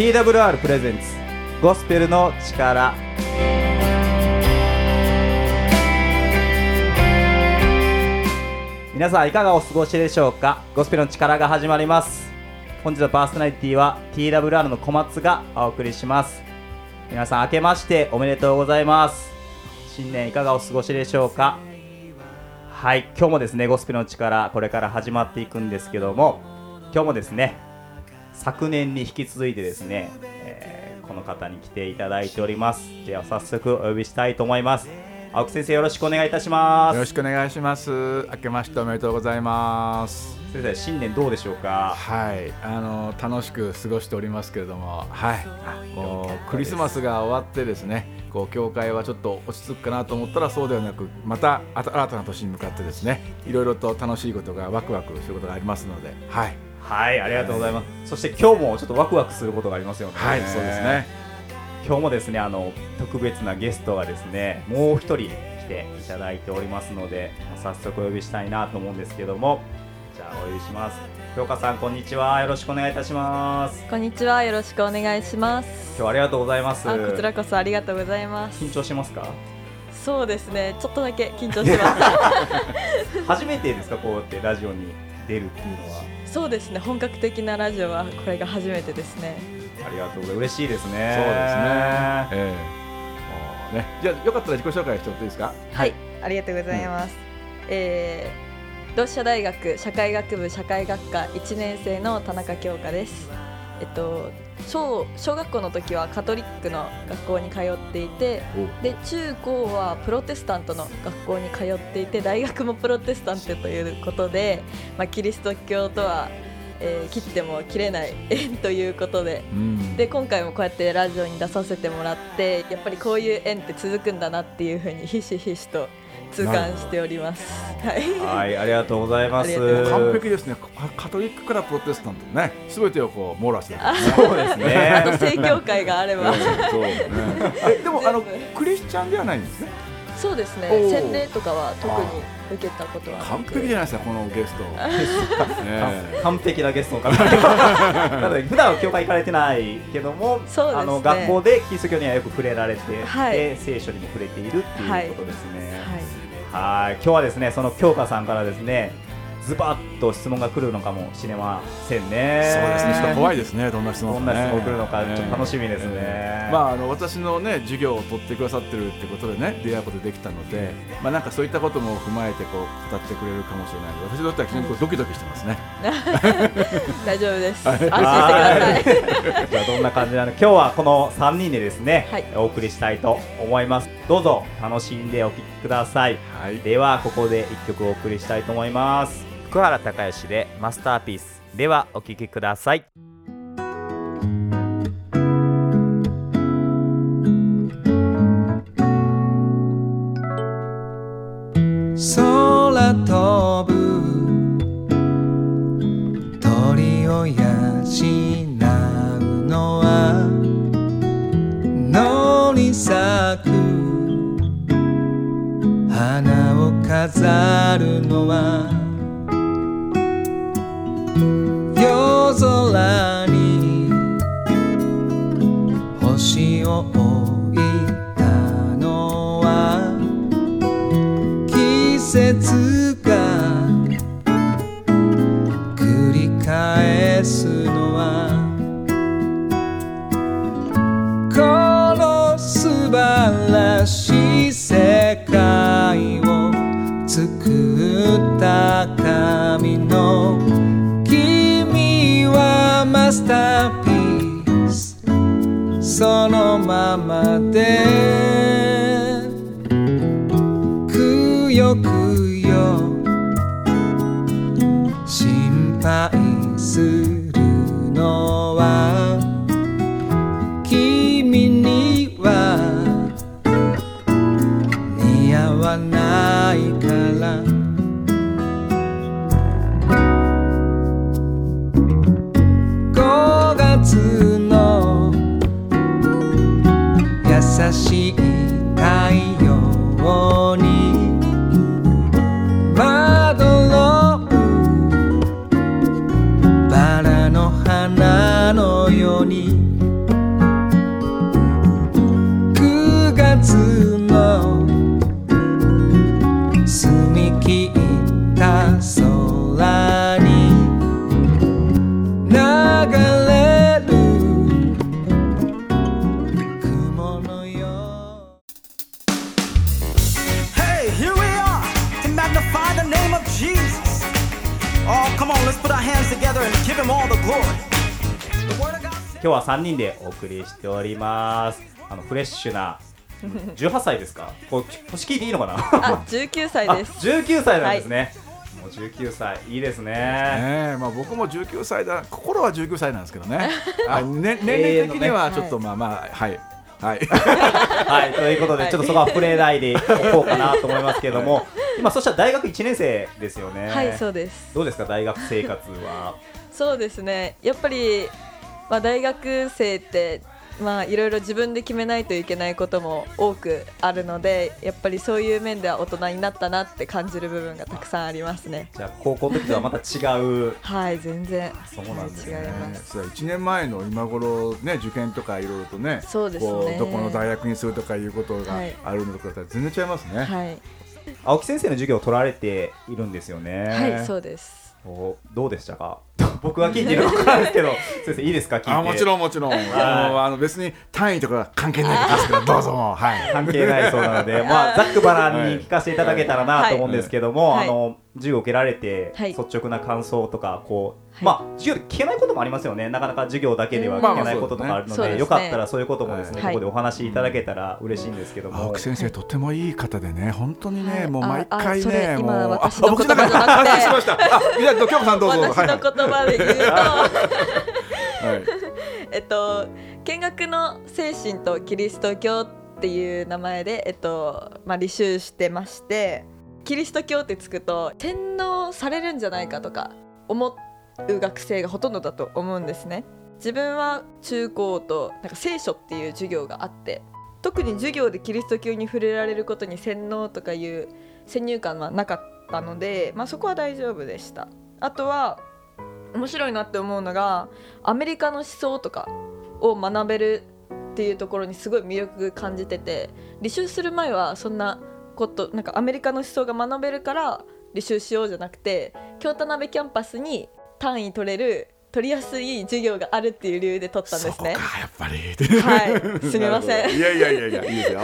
TWR プレゼンツゴスペルの力。皆さんいかがお過ごしでしょうか？ゴスペルの力が始まります。本日のパーソナリティは TWR の小松がお送りします。皆さん明けましておめでとうございます。新年いかがお過ごしでしょうか？はい今日もですねゴスペルの力これから始まっていくんですけども今日もですね昨年に引き続いてですね、えーこの方に来ていただいております。では早速お呼びしたいと思います。青木先生よろしくお願いいたします。よろしくお願いします。明けましておめでとうございます。先生新年どうでしょうか？はい、あの楽しく過ごしておりますけれども、はい、こうクリスマスが終わってですね、こう教会はちょっと落ち着くかなと思ったらそうではなく、また新たな年に向かってですね、いろいろと楽しいことがワクワクすることがありますので、はい、はいありがとうございます、そして今日もちょっとワクワクすることがありますよね。はい、そうですね。今日もですねあの特別なゲストがですねもう一人来ていただいておりますので早速お呼びしたいなと思うんですけども。じゃあお呼びします。京香さんこんにちは。よろしくお願いいたします。こんにちは、よろしくお願いします。今日はありがとうございます。あ、こちらこそありがとうございます。緊張しますか？そうですね、ちょっとだけ緊張してます。初めてですかこうやってラジオに出るっていうのは？そうですね、本格的なラジオはこれが初めてですね。ありがとうございます嬉しいですねそうですね。ええもうね、じゃあよかったら自己紹介してもらっていいですか？はい、ありがとうございます。えー、同志社大学社会学部社会学科1年生の田中京香です。えっと小小学校の時はカトリックの学校に通っていて、で中高はプロテスタントの学校に通っていて大学もプロテスタントということで、まあ、キリスト教とは、えー切っても切れない縁ということで。うん。で今回もこうやってラジオに出させてもらってやっぱりこういう縁って続くんだなっていうふうにひしひしと痛感しております。はい。はいありがとうございます。完璧ですね。カカトリックからプロテスタントね、すべてをこう網羅してる。そうですあねと正教会があれば、そうでもあのクリスチャンではないんですね。そうですね。洗礼とかは特に受けたことは完璧じゃないですかこのゲスト。ね完璧なゲストの方なので普段は教会行かれてないけども、ね。あの学校でキリスト教にはよく触れられて、はい。で聖書にも触れているっていうことですね。はい。はい。今日はですねその京香さんからですねズバッと質問が来るのかもしれませんね。そうですね。ちょっと怖いい。ですね。どんな質問どんな質問来るのかちょっと楽しみですね。ええ。まああの私のね授業を取ってくださってるってことでね出会うことできたので、まあなんかそういったことも踏まえてこう語ってくれるかもしれないので、私にとっては非常にこうドキドキしてますね。大丈夫です。安心してください。じゃあどんな感じなの？か今日はこの3人でですね、はい。お送りしたいと思います。どうぞ楽しんでお聴きください。はい。ではここで1曲お送りしたいと思います福原孝義でマスターピース。ではお聴きください。空飛ぶ鳥を養うのは野に咲く花を飾るのはよくは3人でお送りしております。あのフレッシュな18歳ですか？こう年聞いていいのかな？あ、19歳あです。19歳なんですね、もう19歳いいですね。ねえまあ、僕も19歳だ。心は19歳なんですけどね。あね年齢的にはちょっとまあまあはい。はい。はいということではい。ちょっとそこは触れないでおこうかなと思いますけれども。今そしたら大学1年生ですよね。はい、そうです。どうですか？大学生活は。そうですね。やっぱりまあ大学生ってまあいろいろ自分で決めないといけないことも多くあるので、やっぱりそういう面では大人になったなって感じる部分がたくさんありますね。じゃあ高校の時とはまた違う。はい、全然。そうなんですね。違います。そう1年前の今頃ね受験とかいろいろとねそうですね。こうどこの大学にするとかいうことがはい。あるのとかだったら全然違いますね、はい、青木先生の授業を取られているんですよね。はい、そうです。おどうでしたか？僕は聞いているのか分からないですけど 先生いいですか？聞いて。あもちろんもちろん。あのあの別に単位とか関係ないですからどうぞはい。関係ないそうなので、まあ、ざっくばらんに聞かせていただけたらなと思うんですけども、はい。あの授業を受けられて、はい。率直な感想とかこう、はい。まあ授業で聞けないこともありますよね。なかなか授業だけでは聞けないこととかあるので,、そうですね。よかったらそういうこともですね、はいここでお話しいただけたら嬉しいんですけども、青木先生とってもいい方でね本当にね、はい。もう毎あ回あそれねもう今あ私の僕言葉じゃなくて。あ失礼しました。あじゃあ京子さんどうぞ。私の言葉で言うと、はいはい。えっと見学の精神とキリスト教っていう名前でえっとまあ履修してまして、キリスト教ってつくと洗脳されるんじゃないかとか思う学生がほとんどだと思うんですね。自分は中高となんか聖書っていう授業があって特に授業でキリスト教に触れられることに洗脳とかいう先入観はなかったので、まあ、そこは大丈夫でしたあとは面白いなって思うのがアメリカの思想とかを学べるっていうところにすごい魅力感じてて履修する前はそんなことなんかアメリカの思想が学べるから履修しようじゃなくて京田辺キャンパスに単位取れる取りやすい授業があるっていう理由で取ったんですね。そこかやっぱり。はい。すみません。いやいやいやいやいいですよ。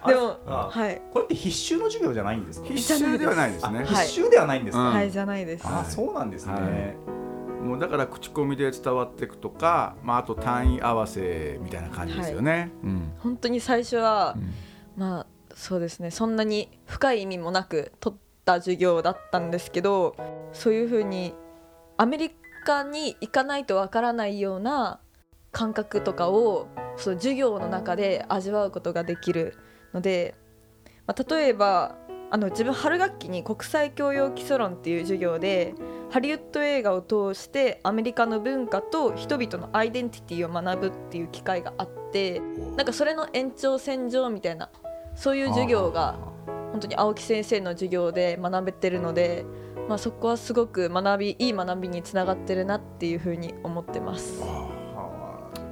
あ でもあはい。これって必修の授業じゃないんですか？必修ではないですあね。必修。ではないんですか、うん。はいじゃないです。あそうなんですね、はい。もうだから口コミで伝わっていくとか、まあ、あと単位合わせみたいな感じですよね。うん。本当に最初は、うん。まあそうですね。そんなに深い意味もなく取った授業だったんですけどそういうふうにアメリカに行かないとわからないような感覚とかをその授業の中で味わうことができるので、まあ、例えばあの自分春学期に国際教養基礎論っていう授業でハリウッド映画を通してアメリカの文化と人々のアイデンティティを学ぶっていう機会があってなんかそれの延長線上みたいなそういう授業が本当に青木先生の授業で学べてるので、まあ、そこはすごく学びいい学びにつながってるなっていうふうに思ってます。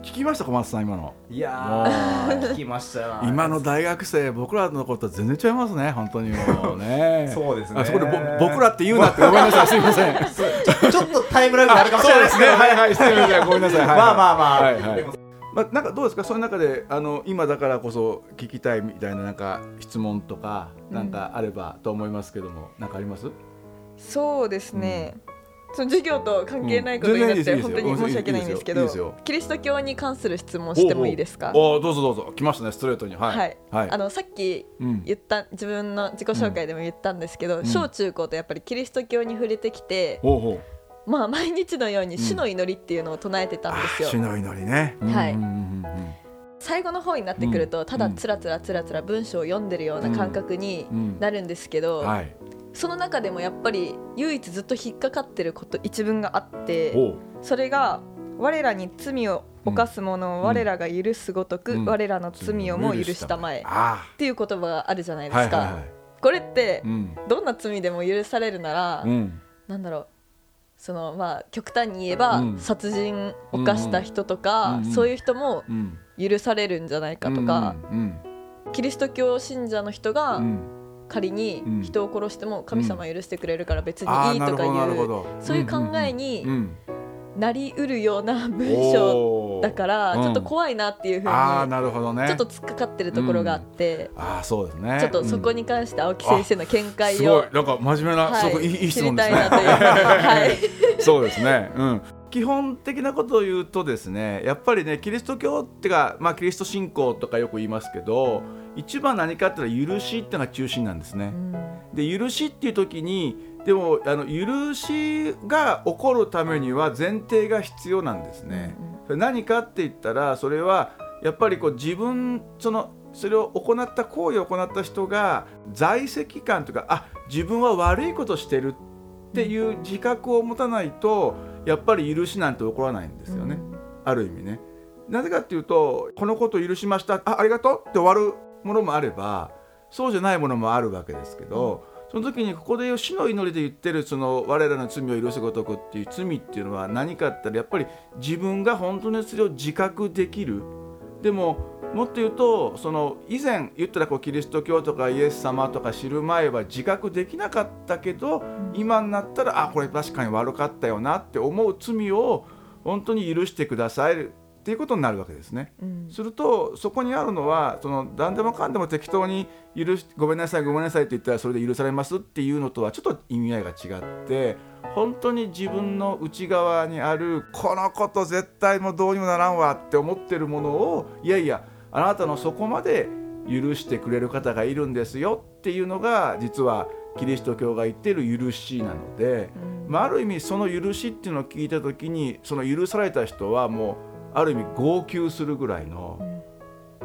聞きました小松さん今の？いやー聞きましたよ。今の大学生僕らの頃と全然違いますね本当にもうね。そうですね。あそこでぼ僕らって言うなってごめんなさい。すいません。ちょちょっとタイムラグがあるかもしれないですけど。はいはい。すいませんごめんなさい、はいはい、まあまあまあ、はいはい。でもまあ、なんかどうですか？その中であの今だからこそ聞きたいみたいななんか質問とかなんかあればと思いますけども、なんかあります？そうですね、その授業と関係ないことになっうん本当に申し訳ないんですけどキリスト教に関する質問してもいいですか？おおどうぞどうぞ。来ましたねストレートに。はい。はい。はい。あのさっきうん言った自分の自己紹介でも言ったんですけど、ん。小中高とやっぱりキリスト教に触れてきて、ほうほうまあ毎日のように主の祈りっていうのを唱えてたんですよ、あ主の祈りね。はい。最後の方になってくると、うん。ただつらつらつらつら文章を読んでるような感覚にうん。なるんですけど、うんはい。その中でもやっぱり唯一ずっと引っかかってること一文があってそれが「我らに罪を犯す者を我らが許すごとく、うん。我らの罪をも許したまえ」あっていう言葉があるじゃないですか。これってうん。どんな罪でも許されるなら、うん。なんだろうそのまあ極端に言えば、うん。殺人犯した人とか、うんうんそういう人もうん。許されるんじゃないかとか、うんキリスト教信者の人がうん。仮にうん。人を殺しても神様許してくれるから別にあいいとかいうそういう考えうんにうんなりうるような文章だからうん。ちょっと怖いなっていうふうにああなるほどね。ちょっと突っかかってるところがあってああそうですね。ちょっとそこに関して青木先生の見うん。解をすごい。なんか真面目な、はい。すごくいい質問ですね。たいなという。はい。そうですね。うん。基本的なことを言うとですねやっぱりねキリスト教っていうか、まあ、キリスト信仰とかよく言いますけど一番何かっていうのは許しっていうのが中心なんですね。で許しっていう時にでもあの許しが起こるためには前提が必要なんですね。それ何かって言ったらそれはやっぱりこう自分そのそれを行った行為を行った人が在籍感とかあ自分は悪いことしてるっていう自覚を持たないとやっぱり許しなんて起こらないんですよね、ある意味ね。なぜかっていうとこのことを許しましたあありがとうって終わるものもあればそうじゃないものもあるわけですけど、その時にここで死の祈りで言ってるその我らの罪を許すごとくっていう罪っていうのは何かって言ったらやっぱり自分が本当にそれを自覚できる。でももっと言うとその以前言ったらこうキリスト教とかイエス様とか知る前は自覚できなかったけど、今になったらあこれ確かに悪かったよなって思う罪を本当に許してくださいっていうことになるわけですね。うんするとそこにあるのはその何でもかんでも適当に許しごめんなさいごめんなさいって言ったらそれで許されますっていうのとはちょっと意味合いが違って本当に自分の内側にあるこのこと絶対もうどうにもならんわって思ってるものをいやいやあなたのそこまで許してくれる方がいるんですよっていうのが実はキリスト教が言ってる許しなので。うんまあ、ある意味その許しっていうのを聞いた時にその許された人はもうある意味号泣するぐらいの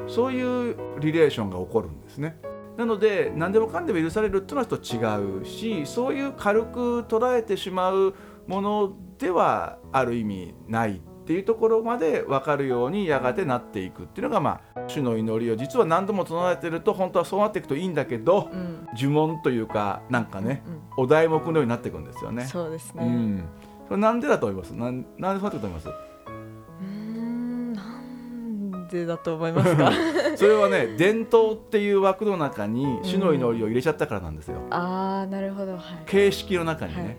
そういうリレーションが起こるんですね。なので何でもかんでも許されるっていうのはちょっと違うしそういう軽く捉えてしまうものではある意味ないっていうところまで分かるようにやがてなっていくっていうのがまあ主の祈りを実は何度も唱えてると本当はそうなっていくといいんだけどうん呪文というかなんかねうんお題目のようになっていくんですよね。そうですね。うん、それなんでだと思います？なんなんでそうなってると思います？うーんなんでだと思いますか。それはね、伝統っていう枠の中に主の祈りを入れちゃったからなんですよ。ああなるほどはい。形式の中にね、はい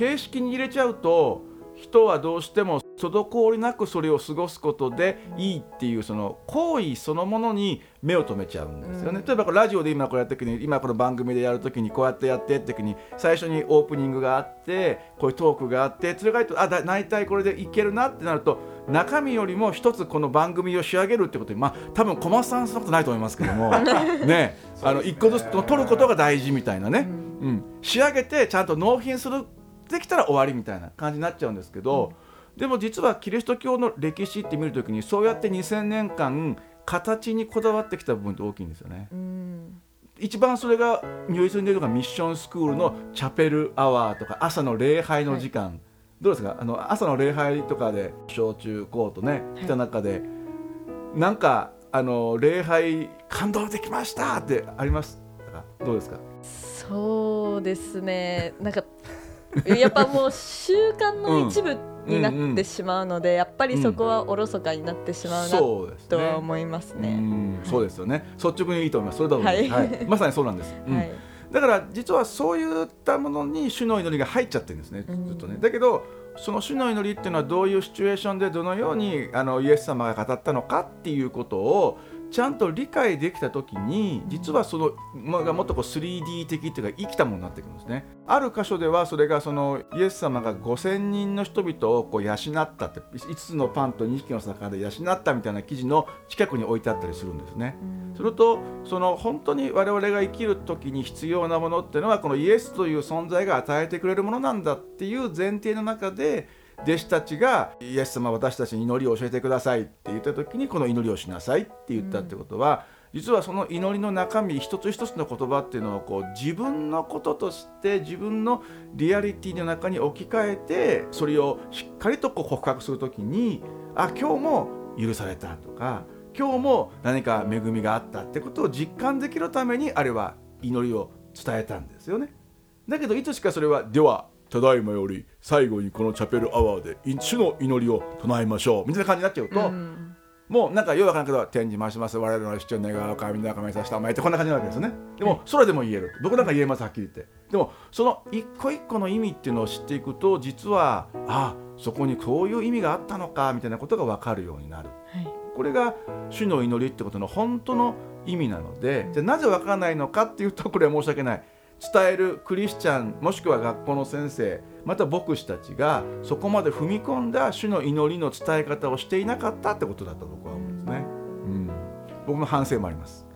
形式に入れちゃうと人はどうしても滞りなくそれを過ごすことでいいっていうその行為そのものに目を留めちゃうんですよね、うん例えばラジオで今これやった時に今この番組でやる時にこうやってやってって時に最初にオープニングがあってこういうトークがあってそれがとあだ大体これでいけるなってなると中身よりも一つこの番組を仕上げるってことにまあ多分小松さんそんなことないと思いますけども。ね。あの一個ずつ取ることが大事みたいなね、うん、仕上げてちゃんと納品するできたら終わりみたいな感じになっちゃうんですけど、でも実はキリスト教の歴史って見るときにそうやって2000年間形にこだわってきた部分って大きいんですよね。うん。一番それが如実に出るのがミッションスクールのチャペルアワーとか朝の礼拝の時間、どうですか？あの朝の礼拝とかで小中高とね来た中で、なんかあの礼拝感動できましたってありますかどうですか？そうですね。なんかやっぱもう習慣の一部になってしまうので、やっぱりそこはおろそかになってしまうなそうですね。とは思いますうね。んそうですよね。率直にいいと思います。それだとはい。はい。まさにそうなんです、うん。はいだから実はそういったものに主の祈りが入っちゃってるんですねうん。ずっとね。だけどその主の祈りっていうのはどういうシチュエーションでどのようにあのイエス様が語ったのかっていうことをちゃんと理解できた時に実はそのまがもっとこう 3D 的っていうか生きたものになってくるんですね。ある箇所ではそれがそのイエス様が5000人の人々をこう養ったって5つのパンと2匹の魚で養ったみたいな記事の近くに置いてあったりするんですね。うん。するとその本当に我々が生きる時に必要なものっていうのはこのイエスという存在が与えてくれるものなんだっていう前提の中で弟子たちがイエス様私たちに祈りを教えてくださいって言った時にこの祈りをしなさいって言ったってことは、実はその祈りの中身一つ一つの言葉っていうのをこう自分のこととして自分のリアリティの中に置き換えてそれをしっかりとこう告白する時にあ今日も許されたとか今日も何か恵みがあったってことを実感できるためにあれは祈りを伝えたんですよね。だけどいつしかそれはではただいまより最後にこのチャペルアワーで主の祈りを唱えましょう。みたいな感じになっちゃうと、うん。もうなんかよくわからんけど天に回します。我々の主張願う神の中めさせたお前ってこんな感じなわけですよね。でもそれでも言える。僕なんか言えますはっきり言って。でもその一個一個の意味っていうのを知っていくと実はあそこにこういう意味があったのかみたいなことが分かるようになる。はい。これが主の祈りってことの本当の意味なのでじゃあなぜわからないのかっていうとこれは申し訳ない伝えるクリスチャンもしくは学校の先生また牧師たちがそこまで踏み込んだ主の祈りの伝え方をしていなかったってことだと僕は思うんですね。うん、僕の反省もあります。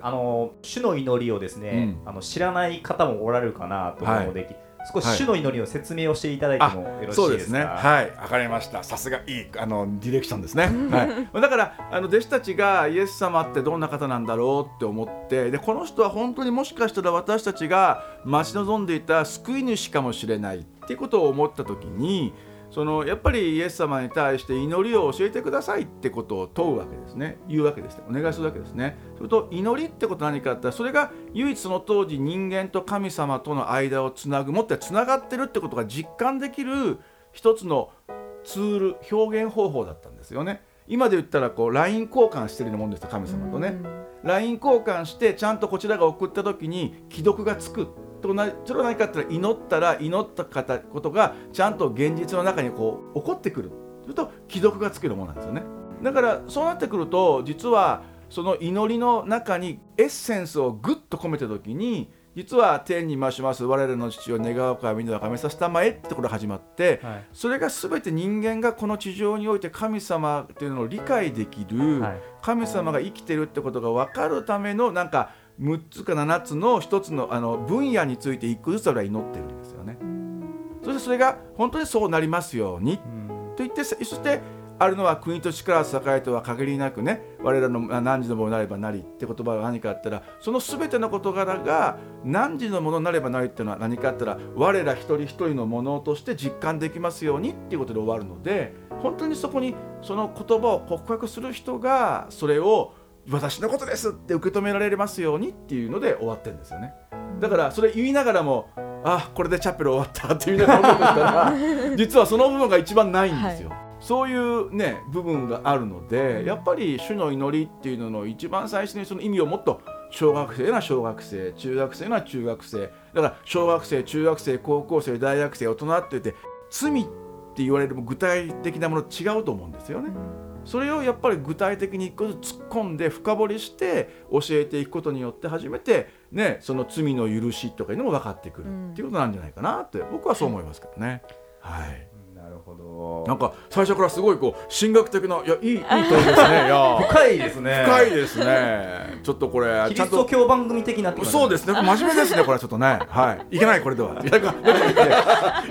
あの主の祈りをですね、あの知らない方もおられるかなと思うので、少し主の祈りの説明をしていただいてもよろしそいうですすね。はい、わかりました。さすがいいあのディレクションですね。はい。だからあの弟子たちがイエス様ってどんな方なんだろうって思って、でこの人は本当にもしかしたら私たちが待ち望んでいた救い主かもしれないっていうことを思った時に。そのやっぱりイエス様に対して祈りを教えてくださいってことを問うわけですね。言うわけですね。お願いするわけですね。それと祈りってことは何かって言ったらそれが唯一その当時人間と神様との間をつなぐもっとつながってるってことが実感できる一つのツール表現方法だったんですよね。今で言ったらこう LINE 交換してるようなもんですよ神様とね。LINE 交換してちゃんとこちらが送った時に既読がつくとなそれは何かって言ったら祈ったら祈った方ことがちゃんと現実の中にこう起こってくる。すると既読がつけるものなんですよね。だからそうなってくると実はその祈りの中にエッセンスをぐっと込めた時に実は天に増します。我らの父を願うかみんなを神させたまえってところが始まって、はい。それが全て人間がこの地上において神様っていうのを理解できる、はい。神様が生きてるってことが分かるためのなんか6つか7つの1つのあの分野について一個ずつ俺は祈ってるんですよね。そしてそれが本当にそうなりますようにうんと言ってそしてあるのは国と力を栄えとは限りなくね我らのあ何時のものになればなりって言葉は何かあったらその全ての事柄が何時のものになればなりっていうのは何かあったら我ら一人一人のものとして実感できますようにっていうことで終わるので本当にそこにその言葉を告白する人がそれを私のことですって受け止められますようにっていうので終わってるんですよね。だからそれ言いながらもあこれでチャペル終わったって言いながら音楽したら実はその部分が一番ないんですよ。そういうね部分があるのでやっぱり主の祈りっていうのの一番最初にその意味をもっと小学生な小学生中学生な中学生だから小学生中学生高校生大学生大人って言って罪って言われる具体的なもの違うと思うんですよね。それをやっぱり具体的に一個ずつ突っ込んで深掘りして教えていくことによって初めてねその罪の許しとかいうのも分かってくるっていうことなんじゃないかなって僕はそう思いますけどね。はい。なるほどなんか最初からすごいこう神学的ないやいいいい問 いですね。いや深いですね深いですね。ちょっとこれキリスト。教番組的になそうですね。真面目ですね。これちょっとね。はい。いけないこれでは。別に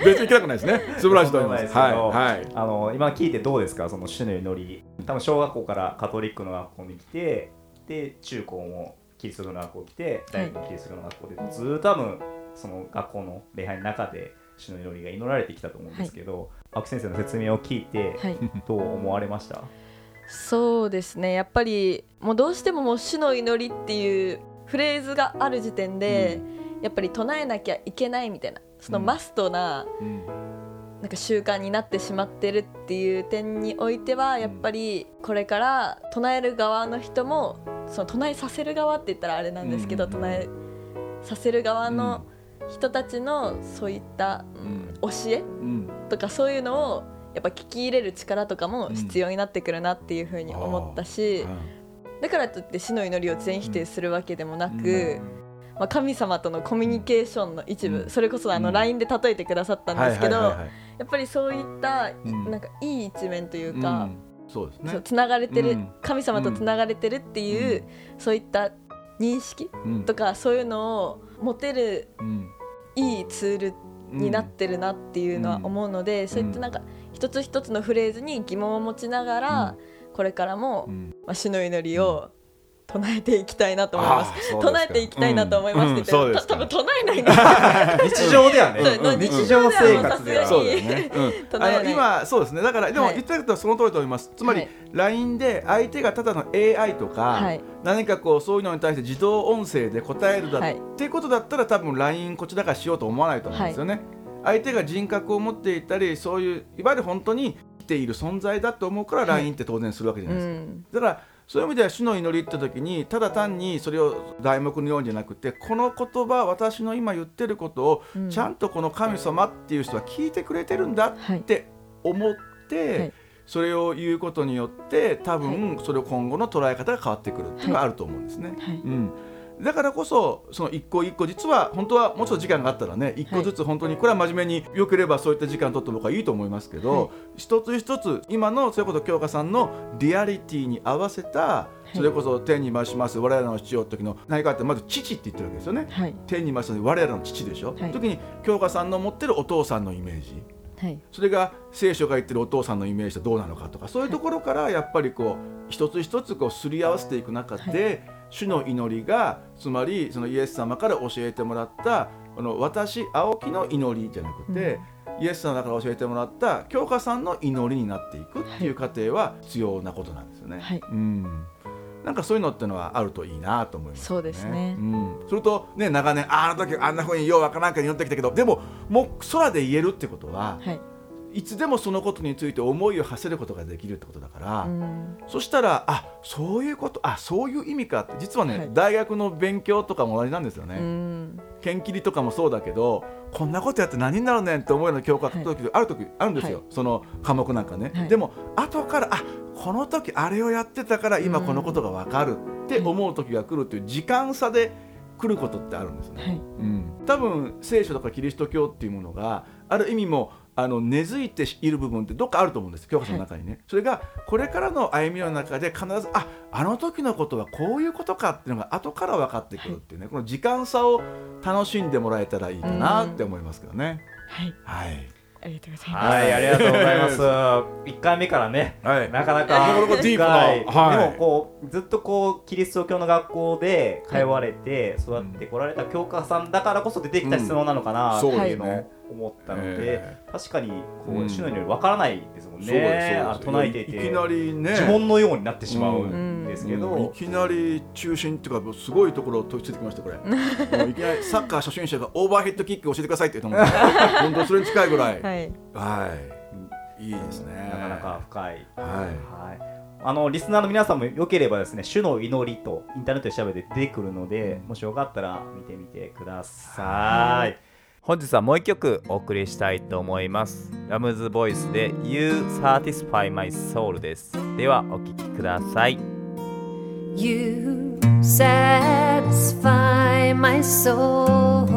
別にいけなくないですね。素晴らしいと思います。はいはい。あの今聞いてどうですか？その主の祈り多分小学校からカトリックの学校に来てで中高もキリスト教の学校来て大学もキリスト教の学校で、ずーっと多分その学校の礼拝の中で主の祈りが祈られてきたと思うんですけど、青木先生の説明を聞いて、はい。どう思われました？そうですね。やっぱりもうどうしてももう主の祈りっていうフレーズがある時点で、やっぱり唱えなきゃいけないみたいなそのうん。マストな,、うん。なんか習慣になってしまってるっていう点においてはやっぱりこれから唱える側の人もその唱えさせる側って言ったらあれなんですけど、うん。唱えさせる側の人たちのそういった、うん。教え？うん。とかそういうのをやっぱ聞き入れる力とかも必要になってくるなっていうふうに思ったし、だからといって死の祈りを全否定するわけでもなく、まあ、神様とのコミュニケーションの一部、うん。それこそあのうん。LINE で例えてくださったんですけど、やっぱりそういった、うん。なんかいい一面といううか、ん。そうですね。そうつながれてる、うん。神様とつながれてるっていう、そういった認識うん。とかそういうのを持てるうんいいツールになってるなっていうのは思うので、そういったなんか一つ一つのフレーズに疑問を持ちながら、これからも、うん。まあ、主の祈りを唱えていきたいなと思います。唱えていきたいなと思いますって言って、多分唱えないんです日常ではね、日常生活では。そうだよね。あの今そうですね。だからでもはい。言ってることはその通りと思います。つまりはい。LINE で相手がただの AI とか、はい。何かこうそういうのに対して自動音声で答えるだ、はい。っていうことだったら多分 LINE こちらからしようと思わないと思うんですよね。相手が人格を持っていたりそういういわゆる本当に生きている存在だと思うから LINE って当然するわけじゃうないですか。ん。だからそういう意味では主の祈りって時にただ単にそれを題目に読んじゃなくてこの言葉私の今言ってることをうん。ちゃんとこの神様っていう人は聞いてくれてるんだはい。って思って、はい。それを言うことによって多分それを今後の捉え方が変わってくるっていうのがあると思うんですね。はい。うんだからこそその一個一個実は本当はもうちょっと時間があったらね一個ずつ本当にこれは真面目によければそういった時間取って僕はいいと思いますけど、はい。一つ一つ今のそれこそ京香さんのリアリティに合わせたそれこそ天に増します我らの父よ時の何かってまず父って言ってるわけですよね。はい。天に増します我らの父でしょ、はい。時に京香さんの持ってるお父さんのイメージ。はい。それが聖書が言ってるお父さんのイメージとどうなのかとかそういうところからやっぱりこう一つ一つこうすり合わせていく中で、主の祈りがつまりそのイエス様から教えてもらったこの私青木の祈りじゃなくて、イエス様から教えてもらった京香さんの祈りになっていくっていう過程は必要なことなんですよね。はい。うん。なんかそういうのってのはあるといいなと思います、そうですね。うん、それとね長年ああの時あんなふうにようわからんかに祈ってきたけどでももう空で言えるってことは、はいいつでもそのことについて思いを馳せることができるってことだから、うん。そしたらあそういうことあそういう意味か。って実はね、はい。大学の勉強とかも同じなんですよね。うん。剣切りとかもそうだけどこんなことやって何になるねんって思うような教科書ある時あるんですよ、はい。その科目なんかね、はい。でも後からあこの時あれをやってたから今このことが分かるって思う時が来るっていう時間差で来ることってあるんですね。はい。うん、多分聖書とかキリスト教っていうものがある意味もあの根付いている部分ってどっかあると思うんです。教科書の中にね、それがこれからの歩みの中で必ずああの時のことはこういうことかっていうのが後から分かってくるっていうね、この時間差を楽しんでもらえたらいいかなって思いますけどね。はい。はい、ありがとうございます。はい、ありがとうございます。1回目からね、はい。なかなかなかなかディープな深い。はい。でもこうずっとこうキリスト教の学校で通われて育ってこられた教科さんだからこそ出てきた質問なのかなってうんそういうのですね。を思ったので、え確かにこううん主のようにわからないですもんそうですね。あ唱えていていきなりね呪文のようになってしまうんですけうん。いど、きなり中心っていうかすごいところを取り付いてきましたこれ。もういきなりサッカー初心者がオーバーヘッドキック教えてくださいって言うと思う。本当それに近いぐらい。はい。はい、いいですね。なかなか深い。はい。はい、あのリスナーの皆さんもよければですね「主の祈り」とインターネットで調べて出てくるので、もしよかったら見てみてください。本日はもう一曲お送りしたいと思います。ラムズボイスで You Satisfy My Soul です。ではお聴きください。You satisfy my soul.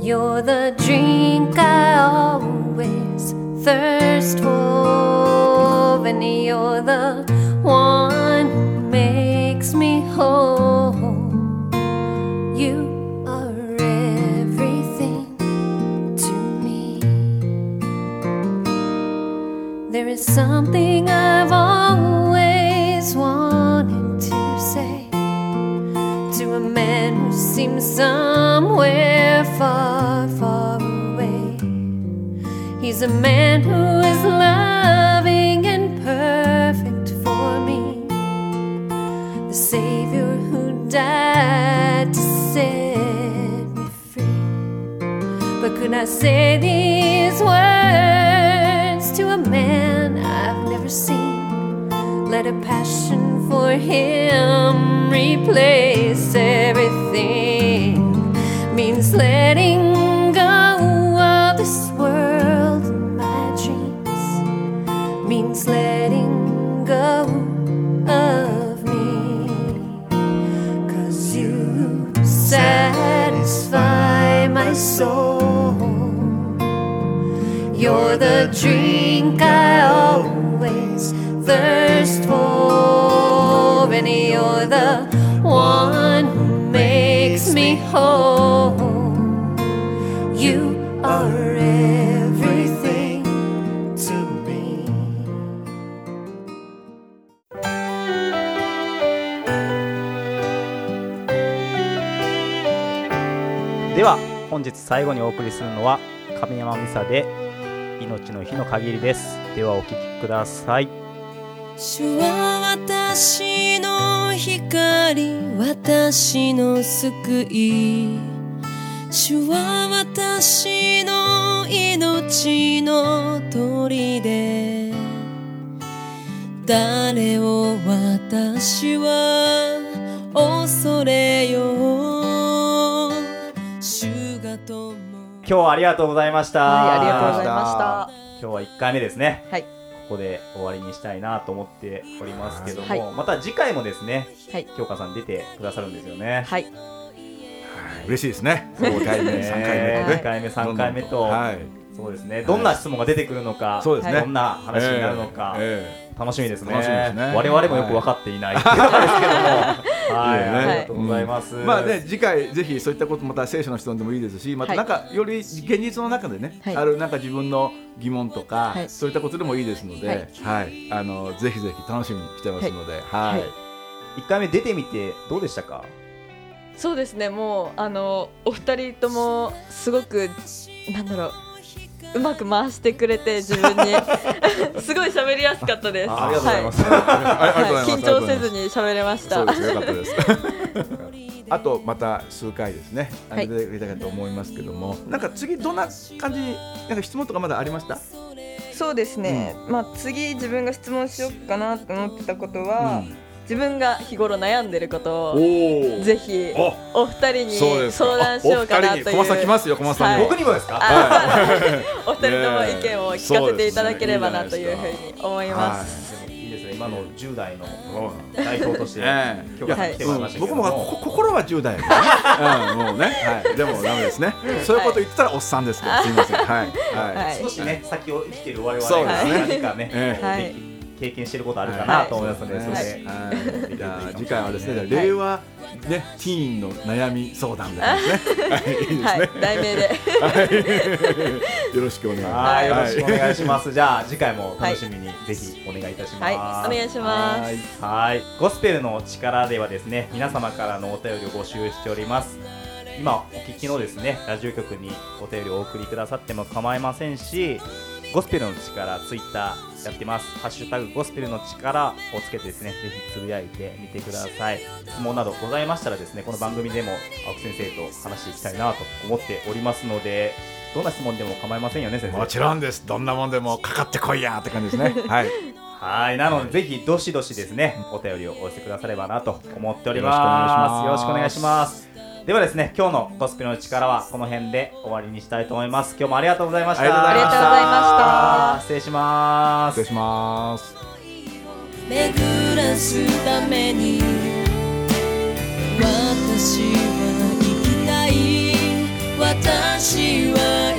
You're the drink I always thirst for, and you're the one who makes me whole. Something I've always wanted to say to a man who seems somewhere far, far away. He's a man who is loving and perfect for me, the Savior who died to set me free. But could I say these words to a man seen? Let a passion for him replace everything. Means letting go of this world and my dreams. Means letting go of me. Cause you satisfy my soul. You're the drink I always whole. You are everything to me. では本日最後にお送りするのは神山美沙で命の日の限りです。ではお聴きください。主は私の光私の救い主は私の命の砦誰を私は恐れよう主が共今日はありがとうございました。はいありがとうございました今日は1回目ですね。はいここで終わりにしたいなと思っておりますけども、はい。また次回もですねはい。京香さん出てくださるんですよね。はい。はい。嬉しいですね。5回目ね。3回目とね。2回目3回目と、はい。そうですね。どんな質問が出てくるのか、そうですね。どんな話になるのか、え楽しみですね。楽しみですね。我々もよく分かっていないっていうところですけどもはい、ありがとうございます、まあね次回ぜひそういったことまた聖書の質問でもいいですしまたなんかより現実の中でね、はい。あるなんか自分の疑問とか、はい。そういったことでもいいですので、ははい。い、あのぜひぜひ楽しみにしてますので、はい、はい。1回目出てみてどうでしたか？そうですねもうあのお二人ともすごくなんだろううまく回してくれて自分に。すごい喋りやすかったです。あありがとうございます、はあありがとうござい緊張せずに喋れました。そうですよかったです。あとまた数回ですね、出てくれたかと思いますけども、なんか次どんな感じ、なんか質問とかまだありました？そうですね、まあ次自分が質問しようかなと思ってたことは、うん自分が日頃悩んでることをおぜひおお二人に相談しようかなというお二人に小松さん来ますよ小松さんに。も僕にもですか、お二人とも意見を聞かせていただければなというふうに思います。でもいいですね。今の10代の代表としてええ。京香さん来てもらいましたけど僕もこ心は10代ね、うん、もうね、はい、でもダメですね。そういうこと言ってたらおっさんですから、すみません。はい、はい。はい。少しね、先を生きている我々がそうですね。何かね、ええ。はい経験していることあるかなと思いますので、はいそれで、はい、じゃあ次回はですね、はい令和ねティーンの悩み相談ですね。はい、いいですね。はい、題名で。よろしくお願いします。はい、よろしくお願いします。じゃあ次回も楽しみにぜひお願いいたします。はいお願いしますはいはい、ゴスペルの力ではですね、皆様からのお便りを募集しております。今お聞きのですね、ラジオ局にお便りをお送りくださっても構いませんし、ゴスペルの力ツイッターやってます。ハッシュタグゴスペルの力をつけてですね、ぜひつぶやいてみてください。質問などございましたらですね、この番組でも青木先生と話していきたいなと思っておりますので、どんな質問でも構いませんよね、先生。もちろんです。どんなもんでもかかってこいやって感じですね。はい。はい、なので、ぜひどしどしですね、お便りをお寄せくださればなと思っております。よろしくお願いします。ではですね、今日のゴスペルの力はこの辺で終わりにしたいと思います。今日もありがとうございました。ありがとうございましたありがとうございました失礼します。失礼します。巡らすために私は生きたい私は